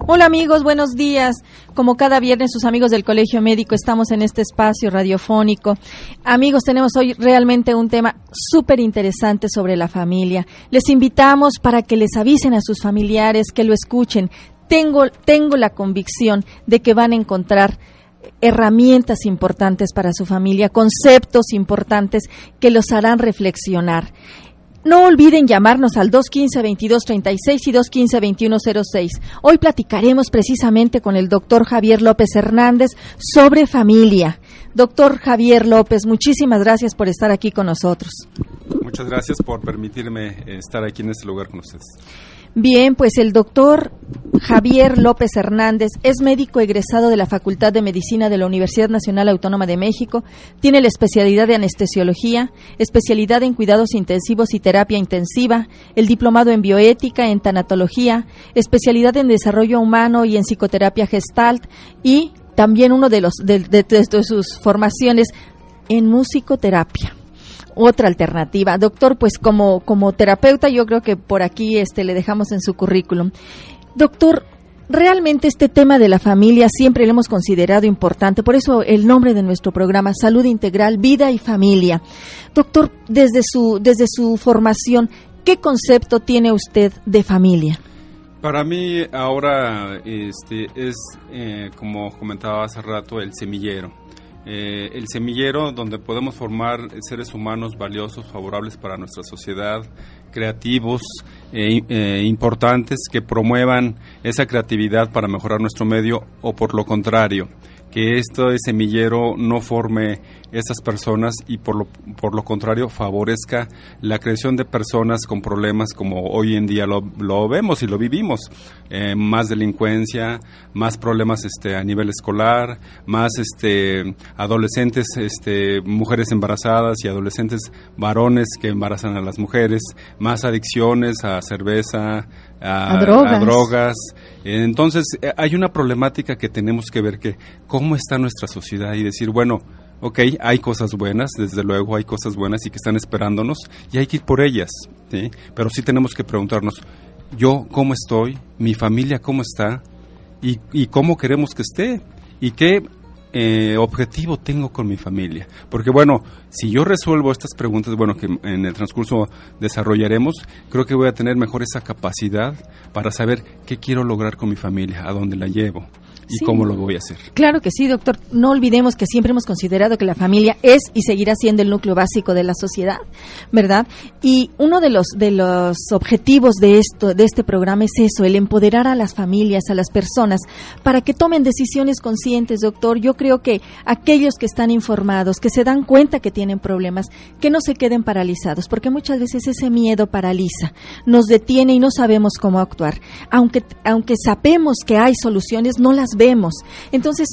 Hola amigos, buenos días. Como cada viernes sus amigos del Colegio Médico estamos en este espacio radiofónico. Amigos, tenemos hoy realmente un tema súper interesante sobre la familia. Les invitamos para que les avisen a sus familiares, que lo escuchen. Tengo, tengo la convicción de que van a encontrar herramientas importantes para su familia, conceptos importantes que los harán reflexionar. No olviden llamarnos al 215-2236 y 215-2106. Hoy platicaremos precisamente con el doctor Javier López Hernández sobre familia. Doctor Javier López, muchísimas gracias por estar aquí con nosotros. Muchas gracias por permitirme estar aquí en este lugar con ustedes. Bien, pues el doctor Javier López Hernández es médico egresado de la Facultad de Medicina de la Universidad Nacional Autónoma de México. Tiene la especialidad de anestesiología, especialidad en cuidados intensivos y terapia intensiva, el diplomado en bioética, en tanatología, especialidad en desarrollo humano y en psicoterapia gestalt y también uno de los de sus formaciones en musicoterapia otra alternativa. Doctor, pues como, como terapeuta yo creo que por aquí este, le dejamos en su currículum. Doctor, realmente este tema de la familia siempre lo hemos considerado importante, por eso el nombre de nuestro programa, Salud Integral, Vida y Familia. Doctor, desde su, desde su formación, ¿qué concepto tiene usted de familia? Para mí ahora este, es, eh, como comentaba hace rato, el semillero eh, el semillero donde podemos formar seres humanos valiosos, favorables para nuestra sociedad, creativos, e, eh, importantes, que promuevan esa creatividad para mejorar nuestro medio o por lo contrario, que este semillero no forme esas personas y por lo, por lo contrario favorezca la creación de personas con problemas como hoy en día lo, lo vemos y lo vivimos. Eh, más delincuencia, más problemas este, a nivel escolar, más este, adolescentes, este, mujeres embarazadas y adolescentes varones que embarazan a las mujeres, más adicciones a cerveza, a, drogas. Entonces, eh, hay una problemática que tenemos que ver que cómo está nuestra sociedad y decir, bueno, ok, hay cosas buenas, desde luego hay cosas buenas y que están esperándonos y hay que ir por ellas, ¿sí? pero sí tenemos que preguntarnos, yo cómo estoy, mi familia cómo está y, y cómo queremos que esté y qué eh, objetivo tengo con mi familia. Porque bueno, si yo resuelvo estas preguntas, bueno, que en el transcurso desarrollaremos, creo que voy a tener mejor esa capacidad para saber qué quiero lograr con mi familia, a dónde la llevo y cómo lo voy a hacer. Claro que sí, doctor. No olvidemos que siempre hemos considerado que la familia es y seguirá siendo el núcleo básico de la sociedad, ¿verdad? Y uno de los de los objetivos de esto de este programa es eso, el empoderar a las familias, a las personas para que tomen decisiones conscientes, doctor. Yo creo que aquellos que están informados, que se dan cuenta que tienen problemas, que no se queden paralizados, porque muchas veces ese miedo paraliza, nos detiene y no sabemos cómo actuar. Aunque aunque sabemos que hay soluciones, no las vemos. Entonces,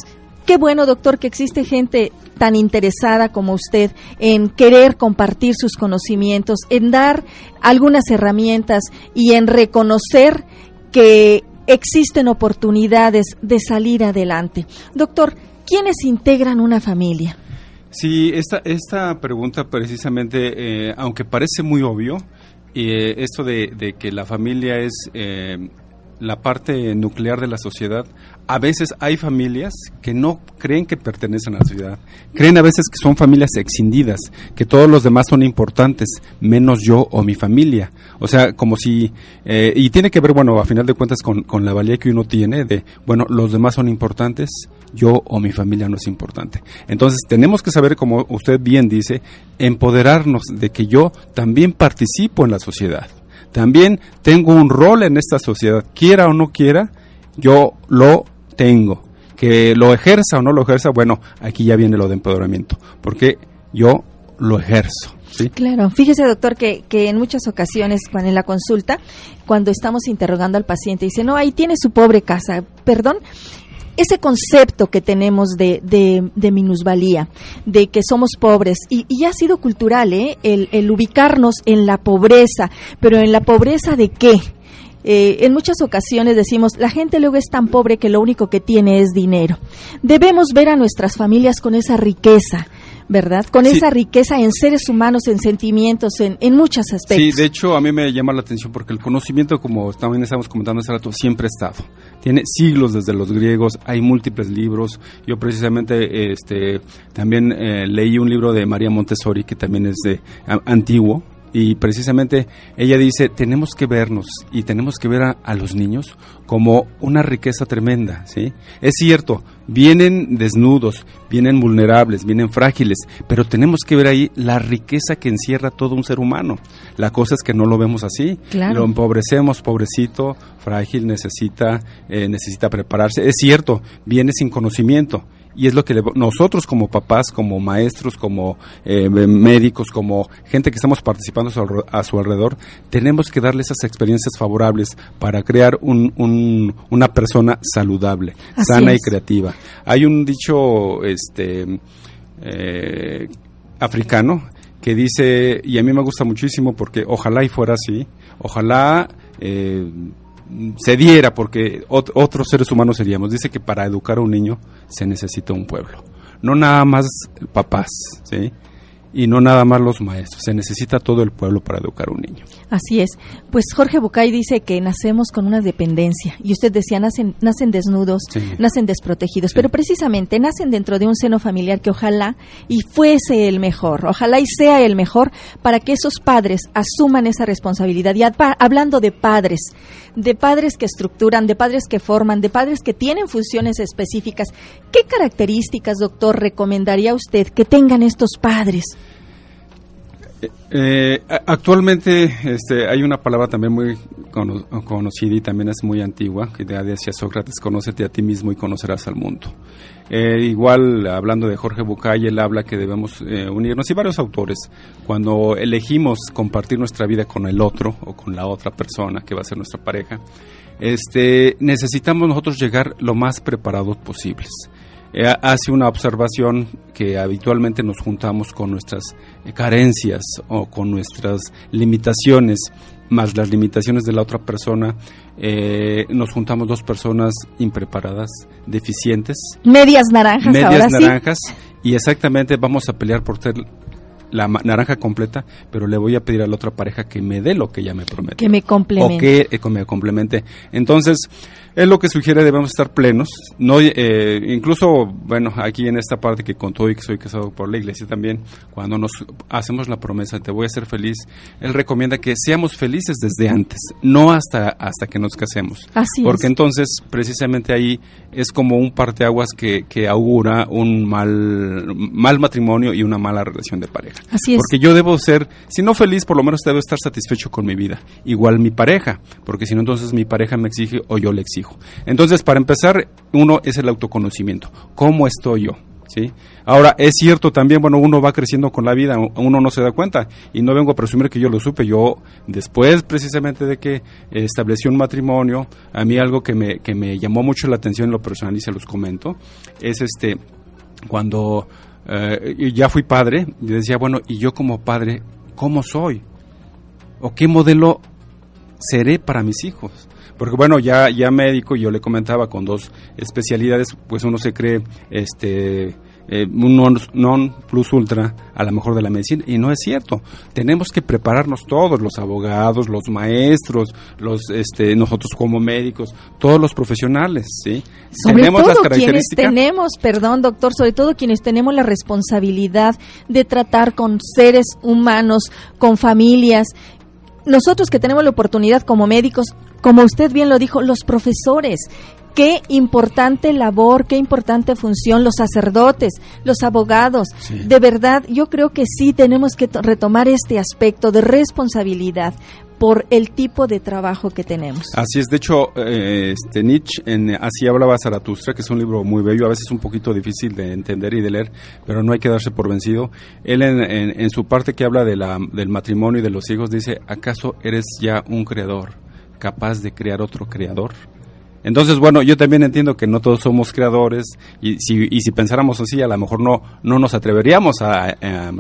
qué bueno, doctor, que existe gente tan interesada como usted en querer compartir sus conocimientos, en dar algunas herramientas y en reconocer que existen oportunidades de salir adelante. Doctor, ¿quiénes integran una familia? Sí, esta, esta pregunta precisamente, eh, aunque parece muy obvio, eh, esto de, que la familia es eh, la parte nuclear de la sociedad, a veces hay familias que no creen que pertenecen a la sociedad, creen a veces que son familias excindidas, que todos los demás son importantes, menos yo o mi familia. O sea, como si, eh, y tiene que ver, bueno, a final de cuentas con, con la valía que uno tiene de, bueno, los demás son importantes, yo o mi familia no es importante. Entonces tenemos que saber, como usted bien dice, empoderarnos de que yo también participo en la sociedad también tengo un rol en esta sociedad, quiera o no quiera, yo lo tengo. Que lo ejerza o no lo ejerza, bueno, aquí ya viene lo de empoderamiento, porque yo lo ejerzo. ¿Sí? Claro, fíjese doctor que, que en muchas ocasiones cuando en la consulta, cuando estamos interrogando al paciente, dice, no, ahí tiene su pobre casa, perdón, ese concepto que tenemos de, de, minusvalía, de que somos pobres, y, y ha sido cultural, ¿eh? el, ubicarnos en la pobreza, pero en la pobreza de qué? Eh, en muchas ocasiones decimos, la gente luego es tan pobre que lo único que tiene es dinero. Debemos ver a nuestras familias con esa riqueza, ¿verdad? Con esa riqueza en seres humanos, en sentimientos, en, en muchos aspectos. Sí, de hecho a mí me llama la atención porque el conocimiento, como también estamos comentando hace rato, siempre ha estado. Tiene siglos desde los griegos, hay múltiples libros. Yo precisamente este, también eh, leí un libro de María Montessori que también es de antiguo, y precisamente ella dice, tenemos que vernos y tenemos que ver a, los niños como una riqueza tremenda, ¿sí? Es cierto, vienen desnudos, vienen vulnerables, vienen frágiles, pero tenemos que ver ahí la riqueza que encierra todo un ser humano. La cosa es que no lo vemos así, lo empobrecemos, pobrecito, frágil, necesita, eh, necesita prepararse. Es cierto, viene sin conocimiento, y es lo que nosotros como papás, como maestros, como eh, médicos, como gente que estamos participando a su, alrededor, tenemos que darle esas experiencias favorables para crear un, una persona saludable, sana y creativa. Hay un dicho este, eh, africano que dice, y a mí me gusta muchísimo porque ojalá y fuera así, ojalá... Eh, se diera, porque otros seres humanos seríamos. Dice que para educar a un niño se necesita un pueblo. No nada más papás, ¿sí? Y no nada más los maestros, se necesita todo el pueblo para educar a un niño. Así es. Pues Jorge Bucay dice que nacemos con una dependencia y usted decía, nacen, nacen desnudos, nacen desprotegidos, pero precisamente nacen dentro de un seno familiar que ojalá y fuese el mejor, ojalá y sea el mejor para que esos padres asuman esa responsabilidad. Y hablando de padres, de padres que estructuran, de padres que forman, de padres que tienen funciones específicas, ¿qué características, doctor, recomendaría usted que tengan estos padres? Eh, actualmente este, hay una palabra también muy conocida y también es muy antigua, que decía Sócrates, conócete a ti mismo y conocerás al mundo. Eh, igual, hablando de Jorge Bucay, él habla que debemos eh, unirnos, y varios autores, cuando elegimos compartir nuestra vida con el otro o con la otra persona que va a ser nuestra pareja, este, necesitamos nosotros llegar lo más preparados posibles. Eh, hace una observación que habitualmente nos juntamos con nuestras eh, carencias o con nuestras limitaciones, más las limitaciones de la otra persona, eh, nos juntamos dos personas impreparadas, deficientes. Medias naranjas. Medias naranjas. Y exactamente vamos a pelear por ser la naranja completa, pero le voy a pedir a la otra pareja que me dé lo que ella me promete. Que me complemente. O que me complemente. Entonces, es lo que sugiere debemos estar plenos, no eh, incluso bueno aquí en esta parte que contó y que soy casado por la iglesia también cuando nos hacemos la promesa te voy a hacer feliz él recomienda que seamos felices desde antes no hasta hasta que nos casemos. Así porque entonces precisamente ahí es como un parteaguas que, que augura un mal mal matrimonio y una mala relación de pareja. Así es. porque yo debo ser si no feliz por lo menos debo estar satisfecho con mi vida. Igual mi pareja porque si no entonces mi pareja me exige o yo le exijo entonces, para empezar, uno es el autoconocimiento. ¿Cómo estoy yo? ¿Sí? Ahora, es cierto también, bueno, uno va creciendo con la vida, uno no se da cuenta, y no vengo a presumir que yo lo supe, yo después precisamente de que establecí un matrimonio, a mí algo que me, que me llamó mucho la atención en lo personal y se los comento, es este, cuando eh, ya fui padre, yo decía, bueno, y yo como padre, ¿cómo soy? ¿O qué modelo seré para mis hijos? Porque bueno, ya, ya médico, yo le comentaba con dos especialidades, pues uno se cree este eh, un non, plus ultra a lo mejor de la medicina y no es cierto. Tenemos que prepararnos todos, los abogados, los maestros, los este nosotros como médicos, todos los profesionales, ¿sí? Sobre tenemos todo quienes tenemos, perdón, doctor, sobre todo quienes tenemos la responsabilidad de tratar con seres humanos, con familias nosotros que tenemos la oportunidad como médicos, como usted bien lo dijo, los profesores, qué importante labor, qué importante función, los sacerdotes, los abogados. De verdad, yo creo que sí tenemos que retomar este aspecto de responsabilidad por el tipo de trabajo que tenemos. Así es, de hecho, eh, este Nietzsche, en Así hablaba Zaratustra, que es un libro muy bello, a veces un poquito difícil de entender y de leer, pero no hay que darse por vencido. Él en, su parte que habla de la, del matrimonio y de los hijos dice, ¿acaso eres ya un creador capaz de crear otro creador? Entonces, bueno, yo también entiendo que no todos somos creadores y si, y si pensáramos así, a lo mejor no, no nos atreveríamos a, a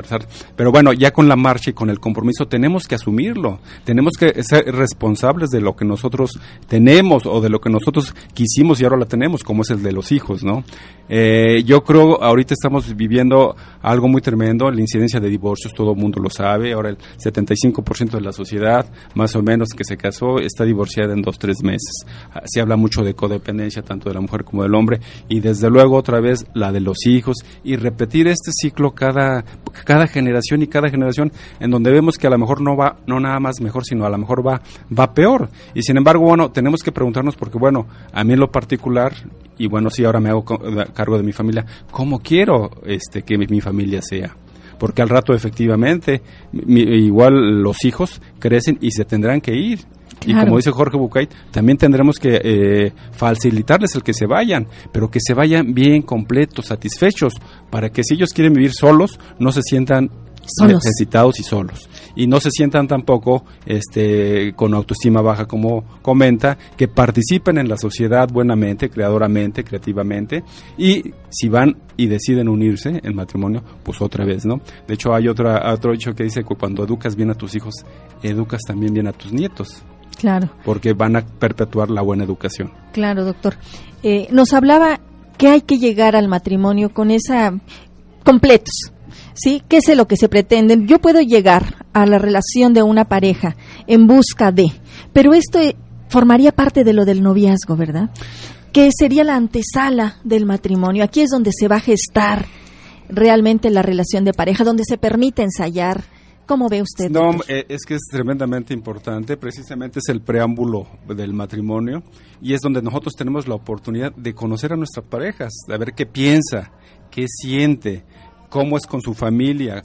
Pero bueno, ya con la marcha y con el compromiso tenemos que asumirlo, tenemos que ser responsables de lo que nosotros tenemos o de lo que nosotros quisimos y ahora la tenemos, como es el de los hijos, ¿no? Eh, yo creo ahorita estamos viviendo algo muy tremendo, la incidencia de divorcios, todo el mundo lo sabe, ahora el 75% de la sociedad, más o menos, que se casó, está divorciada en dos, tres meses. Se habla mucho de codependencia, tanto de la mujer como del hombre, y desde luego otra vez la de los hijos, y repetir este ciclo cada, cada generación y cada generación, en donde vemos que a lo mejor no va, no nada más mejor, sino a lo mejor va, va peor. Y sin embargo, bueno, tenemos que preguntarnos, porque bueno, a mí en lo particular, y bueno, sí, ahora me hago cargo de mi familia, ¿cómo quiero este, que mi, familia sea? Porque al rato efectivamente, igual los hijos crecen y se tendrán que ir. Y como dice Jorge Bucay, también tendremos que eh, facilitarles el que se vayan, pero que se vayan bien completos, satisfechos, para que si ellos quieren vivir solos, no se sientan necesitados y solos. Y no se sientan tampoco este con autoestima baja como comenta que participen en la sociedad buenamente creadoramente creativamente y si van y deciden unirse en matrimonio pues otra vez no de hecho hay otra otro dicho que dice que cuando educas bien a tus hijos educas también bien a tus nietos claro porque van a perpetuar la buena educación claro doctor eh, nos hablaba que hay que llegar al matrimonio con esa completos ¿sí? ¿Qué es lo que se pretende? Yo puedo llegar a la relación de una pareja en busca de, pero esto eh, formaría parte de lo del noviazgo, ¿verdad? Que sería la antesala del matrimonio. Aquí es donde se va a gestar realmente la relación de pareja, donde se permite ensayar. ¿Cómo ve usted? No, eh, es que es tremendamente importante, precisamente es el preámbulo del matrimonio y es donde nosotros tenemos la oportunidad de conocer a nuestras parejas, de ver qué piensa, qué siente, cómo es con su familia,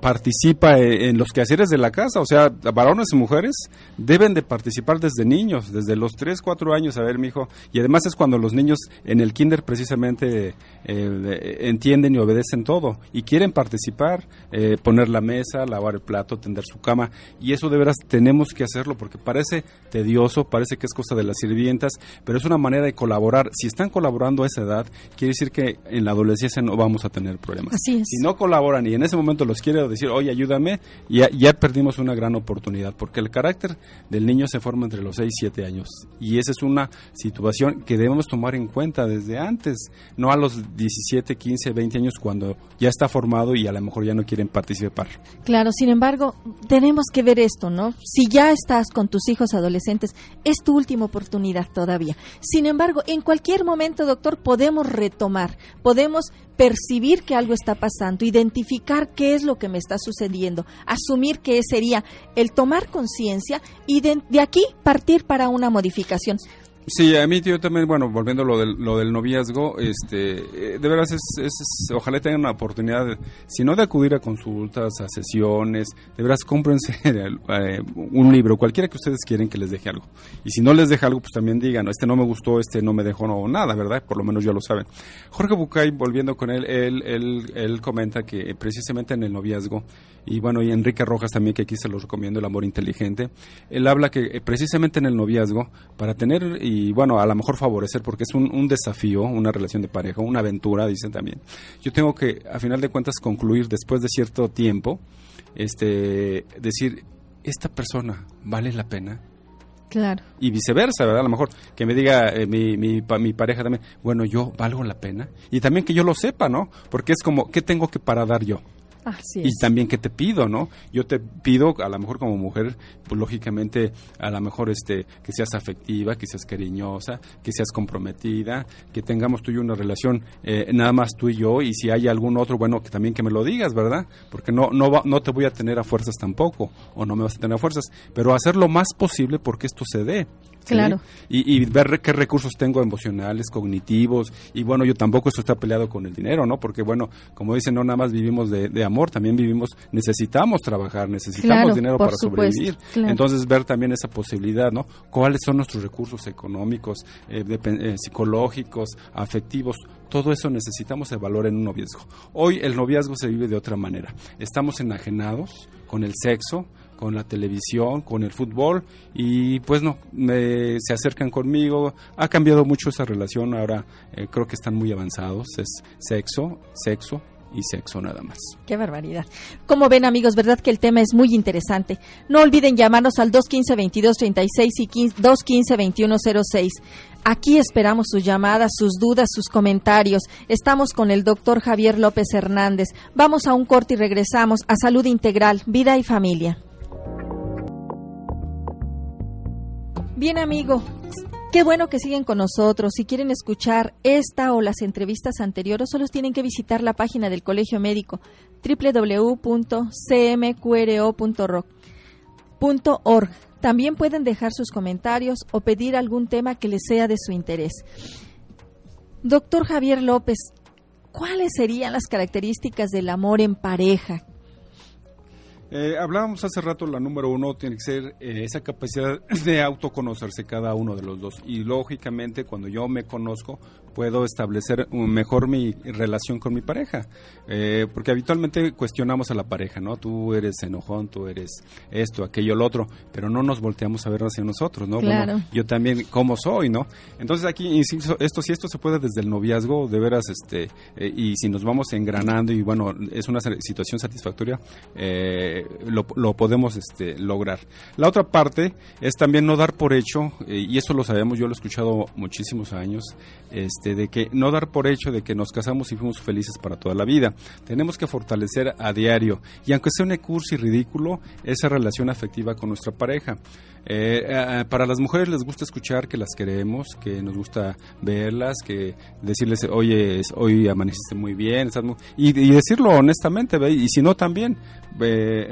participa e-, en los quehaceres de la casa, o sea, varones y mujeres deben de participar desde niños, desde los 3, 4 años, a ver, mi hijo, y además es cuando los niños en el kinder precisamente eh, entienden y obedecen todo y quieren participar, eh, poner la mesa, lavar el plato, tender su cama, y eso de veras tenemos que hacerlo porque parece tedioso, parece que es cosa de las sirvientas, pero es una manera de colaborar. Si están colaborando a esa edad, quiere decir que en la adolescencia no vamos a tener problemas. Así es. Si no colaboran y en ese momento los decir, oye, ayúdame, ya, ya perdimos una gran oportunidad, porque el carácter del niño se forma entre los 6 y 7 años. Y esa es una situación que debemos tomar en cuenta desde antes, no a los 17, 15, 20 años cuando ya está formado y a lo mejor ya no quieren participar. Claro, sin embargo, tenemos que ver esto, ¿no? Si ya estás con tus hijos adolescentes, es tu última oportunidad todavía. Sin embargo, en cualquier momento, doctor, podemos retomar, podemos percibir que algo está pasando, identificar qué es lo que me está sucediendo, asumir que sería el tomar conciencia y de, de, aquí partir para una modificación. Sí, a mí yo también, bueno, volviendo a lo del, lo del noviazgo, este, eh, de veras es, es, ojalá tengan una oportunidad, si no de acudir a consultas, a sesiones, de veras cómprense eh, un libro, cualquiera que ustedes quieren que les deje algo. Y si no les deja algo, pues también digan, este no me gustó, este no me dejó no, nada, ¿verdad? Por lo menos ya lo saben. Jorge Bucay, volviendo con él, él, él, él comenta que precisamente en el noviazgo, y bueno, y Enrique Rojas también, que aquí se los recomiendo, El amor inteligente, él habla que eh, precisamente en el noviazgo, para tener y bueno, a lo mejor favorecer, porque es un, un desafío, una relación de pareja, una aventura, dicen también, yo tengo que, a final de cuentas, concluir después de cierto tiempo, este, decir, esta persona vale la pena. Claro. Y viceversa, ¿verdad? A lo mejor que me diga eh, mi, mi, mi, pareja también, bueno, yo valgo la pena. Y también que yo lo sepa, ¿no? Porque es como, ¿qué tengo que para dar yo? Y también que te pido, ¿no? Yo te pido, a lo mejor como mujer, pues lógicamente, a lo mejor este, que seas afectiva, que seas cariñosa, que seas comprometida, que tengamos tú y yo una relación eh, nada más tú y yo, y si hay algún otro, bueno, que también que me lo digas, ¿verdad? Porque no, no, no te voy a tener a fuerzas tampoco, o no me vas a tener a fuerzas, pero hacer lo más posible porque esto se dé. Claro. Y, ver qué recursos tengo emocionales, cognitivos, y bueno, yo tampoco esto está peleado con el dinero, ¿no? Porque bueno, como dicen, no nada más vivimos de, amor, también vivimos, necesitamos trabajar, necesitamos dinero para sobrevivir. Entonces, ver también esa posibilidad, ¿no? ¿Cuáles son nuestros recursos económicos, eh, eh, psicológicos, afectivos? Todo eso necesitamos el valor en un noviazgo. Hoy el noviazgo se vive de otra manera. Estamos enajenados con el sexo, con la televisión, con el fútbol y pues no, me, se acercan conmigo. Ha cambiado mucho esa relación, ahora eh, creo que están muy avanzados, es sexo, sexo, y sexo nada más. Qué barbaridad. Como ven amigos, verdad que el tema es muy interesante. No olviden llamarnos al 215-2236 y 215-2106. Aquí esperamos sus llamadas, sus dudas, sus comentarios. Estamos con el doctor Javier López Hernández. Vamos a un corte y regresamos a Salud Integral, Vida y Familia. Bien, amigo, Qué bueno que siguen con nosotros. Si quieren escuchar esta o las entrevistas anteriores, solo tienen que visitar la página del Colegio Médico www.cmqro.org. También pueden dejar sus comentarios o pedir algún tema que les sea de su interés. Doctor Javier López, ¿cuáles serían las características del amor en pareja? Eh, hablábamos hace rato, la número uno tiene que ser eh, esa capacidad de autoconocerse cada uno de los dos. Y lógicamente, cuando yo me conozco, puedo establecer mejor mi relación con mi pareja. Eh, porque habitualmente cuestionamos a la pareja, ¿no? Tú eres enojón, tú eres esto, aquello, lo otro, pero no nos volteamos a ver hacia nosotros, ¿no? Claro. yo también, ¿cómo soy, no? Entonces aquí, insisto, esto si esto se puede desde el noviazgo, de veras, este, eh, y si nos vamos engranando y bueno, es una situación satisfactoria, eh, lo, lo, podemos este, lograr. La otra parte es también no dar por hecho, y eso lo sabemos, yo lo he escuchado muchísimos años, este, de que no dar por hecho de que nos casamos y fuimos felices para toda la vida. Tenemos que fortalecer a diario y aunque sea un curso y ridículo, esa relación afectiva con nuestra pareja. Eh, eh, para las mujeres les gusta escuchar que las queremos, que nos gusta verlas, que decirles, oye, hoy amaneciste muy bien, y, decirlo honestamente, y si no también,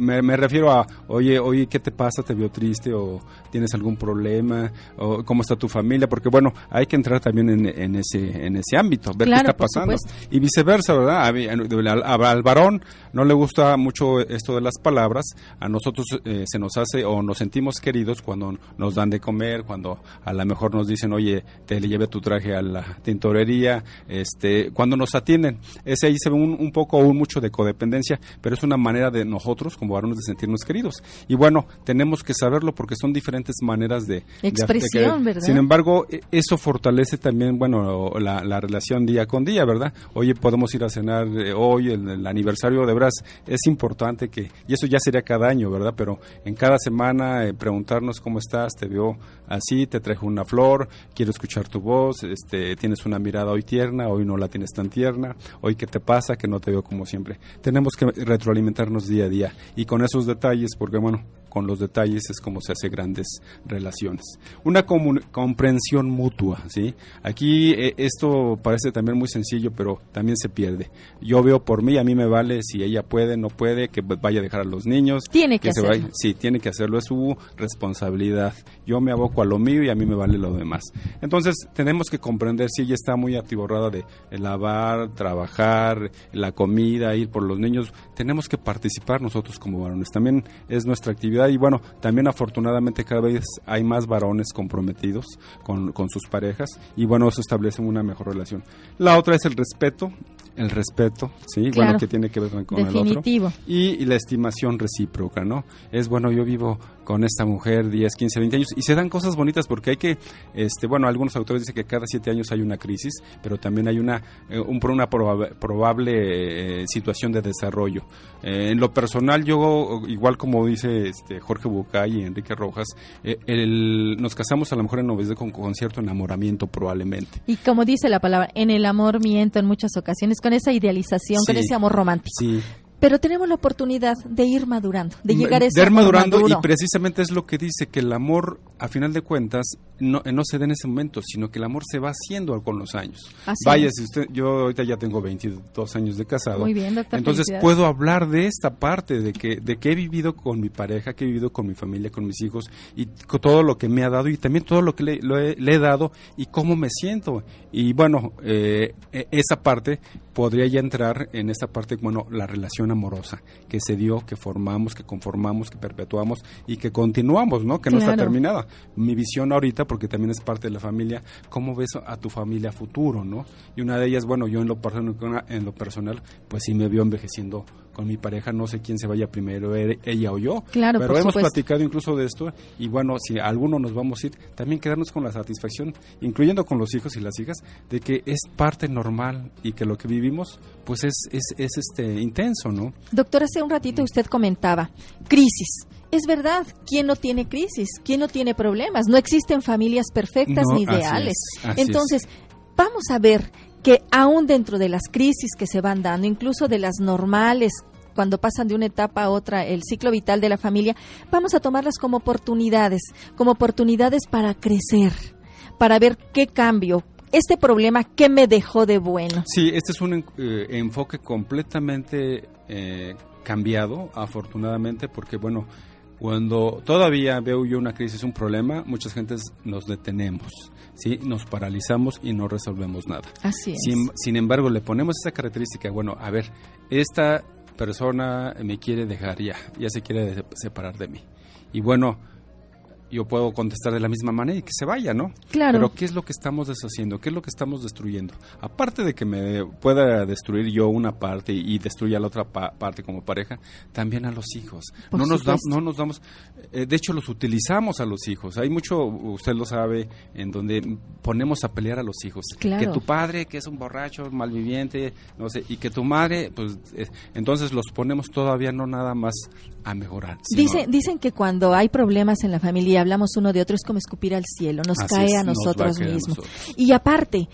me, refiero a, oye, oye, ¿qué te pasa? ¿Te vio triste? ¿O tienes algún problema? ¿O cómo está tu familia? Porque bueno, hay que entrar también en, ese, en ese ámbito, ver qué está pasando. Y viceversa, ¿verdad? Al, varón no le gusta mucho esto de las palabras, a nosotros eh, se nos hace o nos sentimos queridos cuando nos dan de comer, cuando a lo mejor nos dicen, oye, te le lleve tu traje a la tintorería, este, cuando nos atienden. Ese ahí se ve un, poco o mucho de codependencia, pero es una manera de nosotros como varones de sentirnos queridos. Y bueno, tenemos que saberlo porque son diferentes maneras de... Expresión, ¿verdad? Sin embargo, e, eso fortalece también, bueno, la, relación día con día, ¿verdad? Oye, podemos ir a cenar eh, hoy, el, el aniversario de Bras, es importante que, y eso ya sería cada año, ¿verdad? Pero en cada semana eh, preguntarnos ¿cómo estás? Te veo así, te trajo una flor, quiero escuchar tu voz, este, tienes una mirada hoy tierna, hoy no la tienes tan tierna, hoy qué te pasa, que no te veo como siempre. Tenemos que retroalimentarnos día a día y con esos detalles, porque bueno, con los detalles es como se hace grandes relaciones. Una comprensión mutua, ¿sí? Aquí eh, esto parece también muy sencillo, pero también se pierde. Yo veo por mí, a mí me vale si ella puede, no puede, que vaya a dejar a los niños. Tiene que, hacerlo. sí, tiene que hacerlo, es su responsabilidad. Yo me aboco a lo mío y a mí me vale lo demás. Entonces, tenemos que comprender si ella está muy atiborrada de lavar, trabajar, la comida, ir por los niños, tenemos que participar nosotros como varones. También es nuestra actividad y bueno, también afortunadamente cada vez hay más varones comprometidos con, con sus parejas y bueno, eso establece una mejor relación. La otra es el respeto, el respeto, sí, bueno, que tiene que ver con, el otro. Y, la estimación recíproca, ¿no? Es bueno, yo vivo con esta mujer 10, 15, 20 años y se dan cosas bonitas porque hay que, este, bueno, algunos autores dicen que cada 7 años hay una crisis, pero también hay una, eh, un, una probable, eh, situación de desarrollo. Eh, en lo personal, yo, igual como dice este, Jorge Bucay y Enrique Rojas, el, nos casamos a lo mejor en noviazgo con, con cierto enamoramiento probablemente. Y como dice la palabra, en el amor miento en muchas ocasiones, con esa idealización, con ese amor romántico. Sí, pero tenemos la oportunidad de ir madurando, de llegar a ese De ir madurando y precisamente es lo que dice que el amor, a final de cuentas, no, no se da en ese momento, sino que el amor se va haciendo con los años. Vaya, si usted, yo ahorita ya tengo 22 años de casado. Muy bien, doctor. Entonces puedo hablar de esta parte, de que, de que he vivido con mi pareja, que he vivido con mi familia, con mis hijos, y con todo lo que me ha dado y también todo lo que le, he, dado y cómo me siento. Y bueno, eh, e, esa parte podría ya entrar en esta parte, bueno, la relación amorosa que se dio, que formamos, que conformamos, que perpetuamos y que continuamos, ¿no? Que no está terminada. Mi visión ahorita, porque también es parte de la familia, ¿cómo ves a tu familia futuro, ¿no? Y una de ellas, bueno, yo en lo personal, en lo personal pues sí me vio envejeciendo con mi pareja, no sé quién se vaya primero, ella o yo. Claro, Pero hemos platicado incluso de esto y bueno, si a alguno nos vamos a ir, también quedarnos con la satisfacción, incluyendo con los hijos y las hijas, de que es parte normal y que lo que vivimos pues es, es, es este intenso, ¿no? Doctor, hace un ratito usted comentaba, crisis. Es verdad, ¿quién no tiene crisis? ¿Quién no tiene problemas? No existen familias perfectas ni ideales. Entonces, vamos a ver que aún dentro de las crisis que se van dando, incluso de las normales cuando pasan de una etapa a otra el ciclo vital de la familia, vamos a tomarlas como oportunidades, como oportunidades para crecer, para ver qué cambio, este problema, ¿qué me dejó de bueno? Sí, este es un eh, enfoque completamente eh, cambiado, afortunadamente, porque bueno, cuando todavía veo yo una crisis, un problema, muchas gentes nos detenemos, ¿sí? nos paralizamos y no resolvemos nada. Así es. Sin, embargo, le ponemos esa característica, bueno, a ver, esta persona me quiere dejar ya, ya se quiere separar de mí. Y bueno, yo puedo contestar de la misma manera y que se vaya, ¿no? Claro. Pero ¿qué es lo que estamos deshaciendo? ¿Qué es lo que estamos destruyendo? Aparte de que me pueda destruir yo una parte y, destruya la otra parte como pareja, también a los hijos. no nos, no nos damos, eh, de hecho los utilizamos a los hijos. Hay mucho, usted lo sabe, en donde ponemos a pelear a los hijos. Claro. Que tu padre, que es un borracho, malviviente, no sé, y que tu madre, pues eh, entonces los ponemos todavía no nada más a mejorar. dicen que cuando hay problemas en la familia hablamos uno de otro es como escupir al cielo, nos cae a nosotros mismos. Y aparte,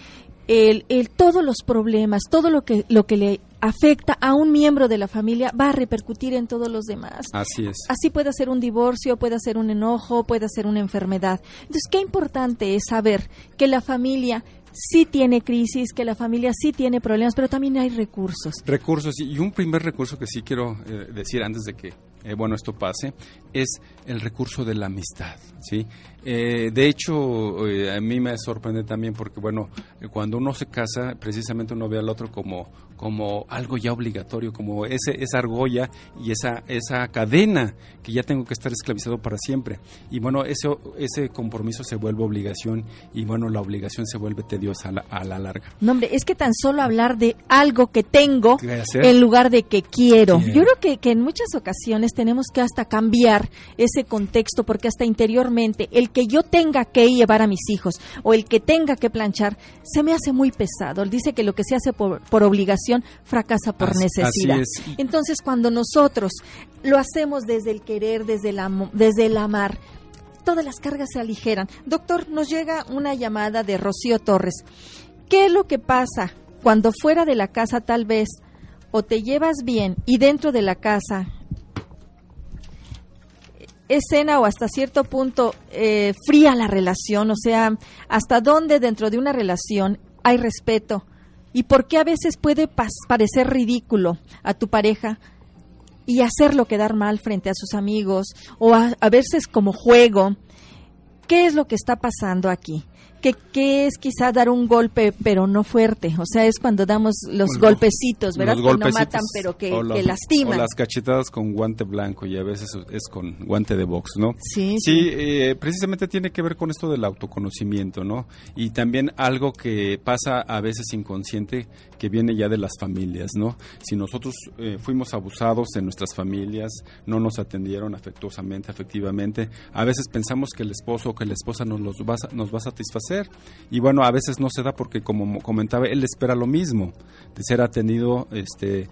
el, el, todos los problemas, todo lo que, lo que le afecta a un miembro de la familia va a repercutir en todos los demás. Así es. Así puede ser un divorcio, puede ser un enojo, puede ser una enfermedad. Entonces, qué importante es saber que la familia sí tiene crisis, que la familia sí tiene problemas, pero también hay recursos. Recursos, y un primer recurso que sí quiero eh, decir antes de que, eh, bueno, esto pase, es el recurso de la amistad, ¿sí? Eh, de hecho, a mí me sorprende también porque, bueno, cuando uno se casa, precisamente uno ve al otro como, como algo ya obligatorio, como ese, esa argolla y esa, esa cadena que ya tengo que estar esclavizado para siempre. Y bueno, ese, ese compromiso se vuelve obligación y bueno, la obligación se vuelve tediosa a la, larga. No, hombre, es que tan solo hablar de algo que tengo en lugar de que quiero. Yo creo que, que en muchas ocasiones tenemos que hasta cambiar ese contexto porque hasta interiormente el que yo tenga que llevar a mis hijos o el que tenga que planchar se me hace muy pesado. Él dice que lo que se hace por, por obligación fracasa por necesidad. Entonces, cuando nosotros lo hacemos desde el querer, desde el, desde el amar, todas las cargas se aligeran. Doctor, nos llega una llamada de Rocío Torres. ¿Qué es lo que pasa cuando fuera de la casa tal vez o te llevas bien y dentro de la casa escena o hasta cierto punto eh, fría la relación? O sea, ¿hasta dónde dentro de una relación hay respeto, y por qué a veces puede parecer ridículo a tu pareja y hacerlo quedar mal frente a sus amigos o a, a veces como juego. ¿Qué es lo que está pasando aquí? Que, es quizá dar un golpe, pero no fuerte. O sea, es cuando damos los golpecitos, ¿verdad? que no matan, pero que, lastiman. O las cachetadas con guante blanco y a veces es con guante de box, ¿no? Sí, sí. Eh, precisamente tiene que ver con esto del autoconocimiento, ¿no? Y también algo que pasa a veces inconsciente que viene ya de las familias, ¿no? Si nosotros eh, fuimos abusados en nuestras familias, no nos atendieron afectuosamente, afectivamente, a veces pensamos que el esposo o que la esposa nos, los va, nos va a satisfacer y bueno, a veces no se da porque como comentaba, él espera lo mismo, de ser atendido, este,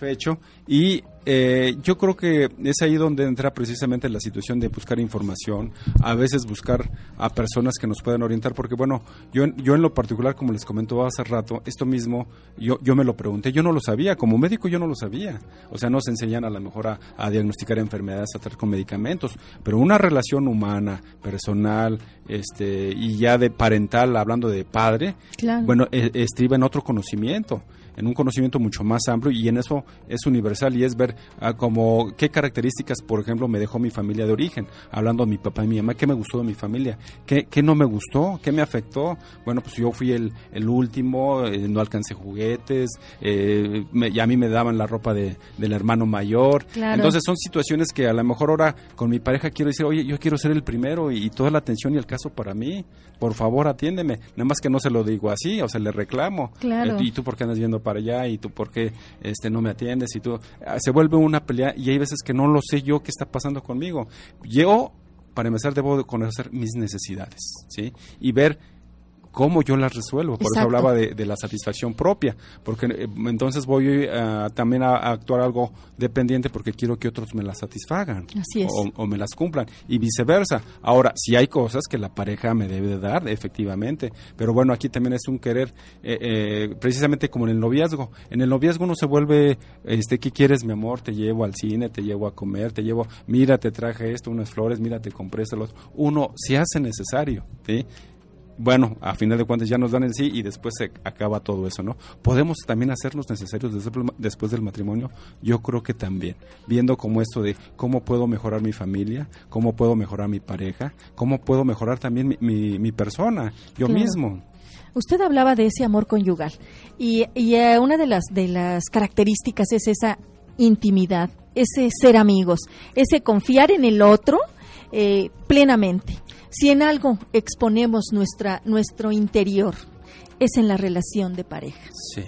satisfecho y eh, yo creo que es ahí donde entra precisamente la situación de buscar información, a veces buscar a personas que nos puedan orientar, porque bueno, yo, yo en lo particular, como les comentó hace rato, esto mismo, yo, yo me lo pregunté, yo no lo sabía, como médico yo no lo sabía, o sea, nos enseñan a lo mejor a, diagnosticar enfermedades, a tratar con medicamentos, pero una relación humana, personal, este, y ya de parental, hablando de padre, bueno, e, estriba en otro conocimiento en un conocimiento mucho más amplio y en eso es universal y es ver ah, como qué características, por ejemplo, me dejó mi familia de origen, hablando de mi papá y mi mamá, qué me gustó de mi familia, qué, qué no me gustó, qué me afectó. Bueno, pues yo fui el, el último, eh, no alcancé juguetes, eh, y a mí me daban la ropa de, del hermano mayor. Entonces son situaciones que a lo mejor ahora con mi pareja quiero decir, oye, yo quiero ser el primero y, toda la atención y el caso para mí, por favor atiéndeme. Nada más que no se lo digo así, o se le reclamo. Claro. Eh, ¿Y tú por qué andas viendo para allá y tú por qué este, no me atiendes y tú... Ah, se vuelve una pelea y hay veces que no lo sé yo qué está pasando conmigo. Yo, para empezar, debo conocer mis necesidades, ¿sí? Y ver cómo yo las resuelvo. Por eso hablaba de, la satisfacción propia, porque eh, entonces voy eh, también a, actuar algo dependiente porque quiero que otros me las satisfagan o, me las cumplan y viceversa. Ahora, si hay cosas que la pareja me debe dar, efectivamente, pero bueno, aquí también es un querer, eh, precisamente como en el noviazgo. En el noviazgo uno se vuelve, este, ¿qué quieres, mi amor? Te llevo al cine, te llevo a comer, te llevo, mira, te traje esto, unas flores, mira, te compré esto, uno se hace necesario, ¿sí? Bueno, a final de cuentas ya nos dan en sí y después se acaba todo eso, ¿no? ¿Podemos también hacernos necesarios después del matrimonio? Yo creo que también, viendo como esto de cómo puedo mejorar mi familia, cómo puedo mejorar mi pareja, cómo puedo mejorar también mi, persona, yo mismo. Usted hablaba de ese amor conyugal y, eh, una de las, de las características es esa intimidad, ese ser amigos, ese confiar en el otro eh, plenamente. Si en algo exponemos nuestra, nuestro interior, es en la relación de pareja. Sí.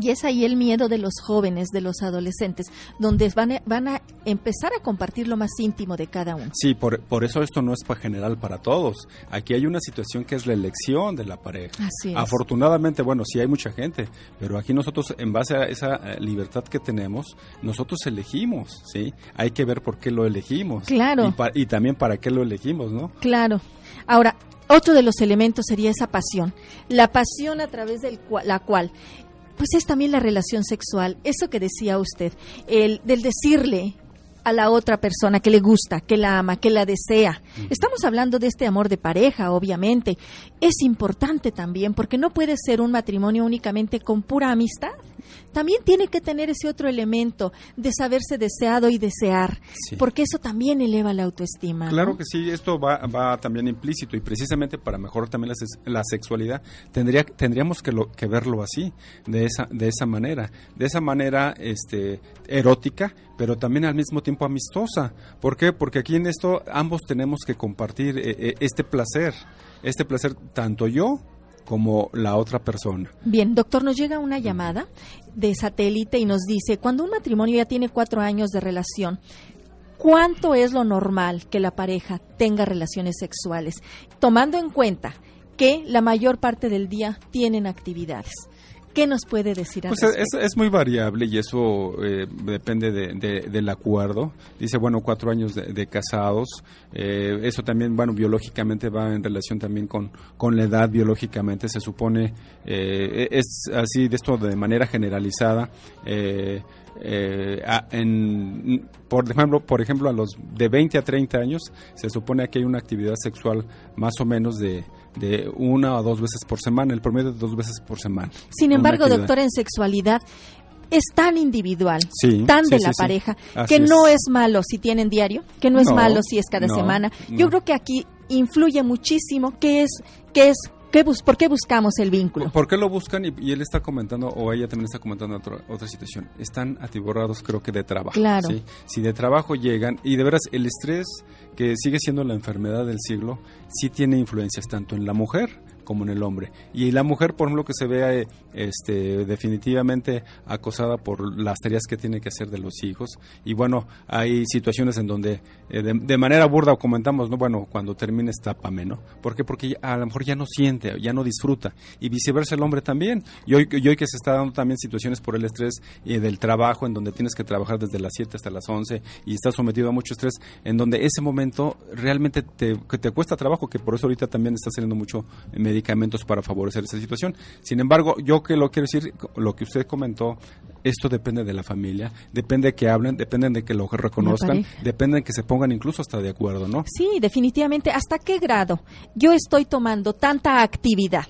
Y es ahí el miedo de los jóvenes, de los adolescentes, donde van a, van a empezar a compartir lo más íntimo de cada uno. Sí, por, por eso esto no es para general para todos. Aquí hay una situación que es la elección de la pareja. Así es. Afortunadamente, bueno, sí hay mucha gente, pero aquí nosotros, en base a esa eh, libertad que tenemos, nosotros elegimos, ¿sí? Hay que ver por qué lo elegimos. Claro. Y, y también para qué lo elegimos, ¿no? Claro. Ahora, otro de los elementos sería esa pasión, la pasión a través de la cual pues es también la relación sexual, eso que decía usted, el del decirle a la otra persona que le gusta, que la ama, que la desea. Estamos hablando de este amor de pareja, obviamente. Es importante también porque no puede ser un matrimonio únicamente con pura amistad. También tiene que tener ese otro elemento de saberse deseado y desear, porque eso también eleva la autoestima. Claro que sí, esto va, va, también implícito y precisamente para mejorar también la, sexualidad tendría, tendríamos que, lo, que verlo así, de esa, de esa manera, de esa manera este, erótica, pero también al mismo tiempo amistosa. ¿Por qué? Porque aquí en esto ambos tenemos que compartir eh, eh, este placer, este placer tanto yo como la otra persona. Bien, doctor, nos llega una llamada de satélite y nos dice, cuando un matrimonio ya tiene cuatro años de relación, ¿cuánto es lo normal que la pareja tenga relaciones sexuales? Tomando en cuenta que la mayor parte del día tienen actividades. ¿Qué nos puede decir pues es, muy variable y eso eh, depende del acuerdo. Dice, bueno, cuatro años de, casados. Eh, eso también, bueno, biológicamente va en relación también con, con la edad biológicamente. Se supone, eh, es así, de esto de manera generalizada. en, por ejemplo, por ejemplo, a los de 20 a 30 años se supone que hay una actividad sexual más o menos de de una o dos veces por semana, el promedio de dos veces por semana. Sin embargo, doctor, en sexualidad es tan individual, tan de la pareja, que no es malo si tienen diario, que no es malo si es cada semana. Yo creo que aquí influye muchísimo qué es, qué es ¿Qué ¿Por qué buscamos el vínculo? ¿Por qué lo buscan? Y, él está comentando, o ella también está comentando otra, otra situación. Están atiborrados, creo que de trabajo. Claro. Si de trabajo llegan, y de veras, el estrés, que sigue siendo la enfermedad del siglo, sí tiene influencias tanto en la mujer como en el hombre. Y la mujer, por ejemplo, que se vea eh, este, definitivamente acosada por las tareas que tiene que hacer de los hijos. Y bueno, hay situaciones en donde eh, de, manera burda comentamos, no bueno, cuando termines tápame, ¿no? ¿Por qué? Porque a lo mejor ya no siente, ya no disfruta. Y viceversa el hombre también. Y hoy, y hoy que se está dando también situaciones por el estrés eh, del trabajo, en donde tienes que trabajar desde las 7 hasta las 11 y estás sometido a mucho estrés, en donde ese momento realmente te, que te cuesta trabajo, que por eso ahorita también está saliendo mucho medicamento medicamentos para favorecer esa situación. Sin embargo, yo que lo quiero decir, lo que usted comentó, esto depende de la familia, depende de que hablen, depende de que lo reconozcan, depende de que se pongan incluso hasta de acuerdo, ¿no? Sí, definitivamente. ¿Hasta qué grado yo estoy tomando tanta actividad?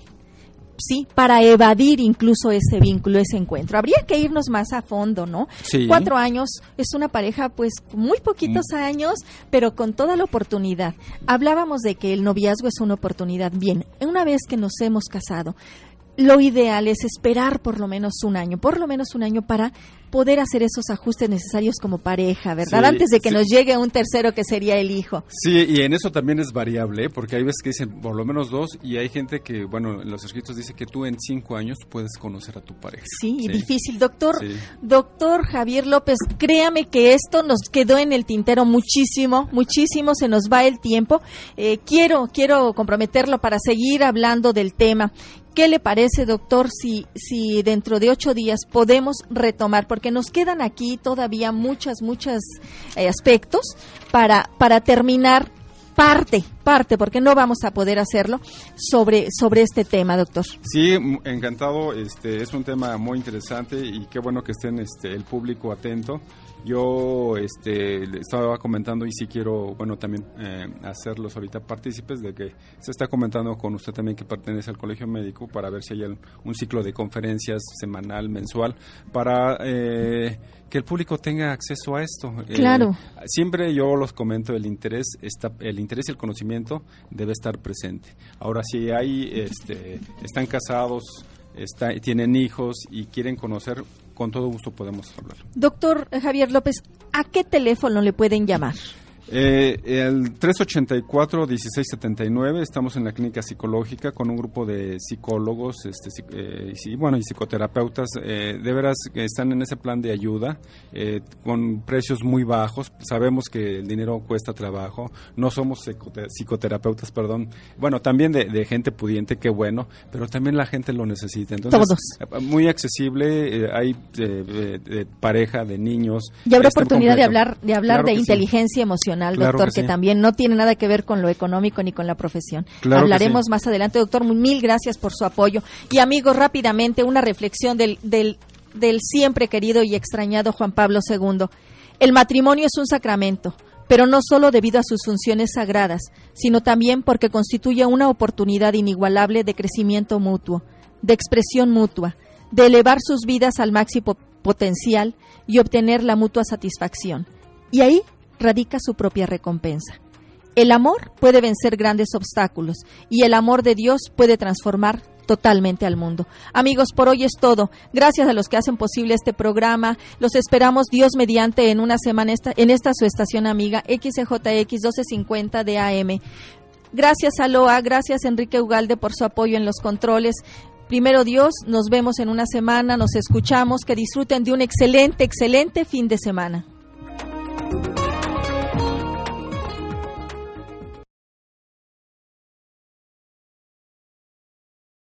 Sí, para evadir incluso ese vínculo, ese encuentro. Habría que irnos más a fondo, ¿no? Cuatro años es una pareja, pues, muy poquitos mm. años, pero con toda la oportunidad. Hablábamos de que el noviazgo es una oportunidad. Bien, una vez que nos hemos casado, lo ideal es esperar por lo menos un año, por lo menos un año para poder hacer esos ajustes necesarios como pareja, ¿verdad? Antes de que nos llegue un tercero que sería el hijo. Sí, y en eso también es variable, ¿eh? porque hay veces que dicen por lo menos dos y hay gente que, bueno, en los escritos dice que tú en cinco años puedes conocer a tu pareja. Sí, difícil. Doctor, doctor Javier López, créame que esto nos quedó en el tintero muchísimo, muchísimo, se nos va el tiempo. Eh, quiero, quiero comprometerlo para seguir hablando del tema. ¿Qué le parece, doctor, si, si dentro de ocho días podemos retomar? Porque nos quedan aquí todavía muchas, muchos eh, aspectos para, para terminar parte, parte, porque no vamos a poder hacerlo sobre, sobre este tema, doctor. Sí, encantado. Este es un tema muy interesante y qué bueno que estén este, el público atento. Yo este, estaba comentando y sí quiero, bueno, también eh, hacerlos ahorita partícipes de que se está comentando con usted también que pertenece al Colegio Médico para ver si hay un ciclo de conferencias semanal, mensual, para eh, que el público tenga acceso a esto. Eh, claro. siempre yo los comento, el interés, está, el interés y el conocimiento debe estar presente. Ahora, si hay, este, están casados, está, tienen hijos y quieren conocer con todo gusto podemos hablar. Doctor Javier López, ¿a qué teléfono le pueden llamar? Eh, el 384-1679, estamos en la clínica psicológica con un grupo de psicólogos este, eh, y, bueno, y psicoterapeutas. Eh, de veras están en ese plan de ayuda eh, con precios muy bajos. Sabemos que el dinero cuesta trabajo. No somos psicoterapeutas, perdón. Bueno, también de, gente pudiente, qué bueno, pero también la gente lo necesita. Entonces, Todos. Muy accesible. hay pareja, de niños. Y habrá oportunidad de hablar de, hablar de inteligencia emocional doctor, que, también no tiene nada que ver con lo económico ni con la profesión. Hablaremos más adelante, doctor. Mil gracias por su apoyo. Y amigos, rápidamente, una reflexión del, del, del siempre querido y extrañado Juan Pablo II. El matrimonio es un sacramento pero no solo debido a sus funciones sagradas, sino también porque constituye una oportunidad inigualable de crecimiento mutuo, de expresión mutua, de elevar sus vidas al máximo potencial y obtener la mutua satisfacción. Y ahí radica su propia recompensa. El amor puede vencer grandes obstáculos y el amor de Dios puede transformar totalmente al mundo. Amigos, por hoy es todo. Gracias a los que hacen posible este programa. Los esperamos Dios mediante en una semana esta, en esta su estación amiga XJX 1250 de AM. Gracias a Loa, gracias Enrique Ugalde por su apoyo en los controles. Primero Dios, nos vemos en una semana, nos escuchamos, que disfruten de un excelente, excelente fin de semana.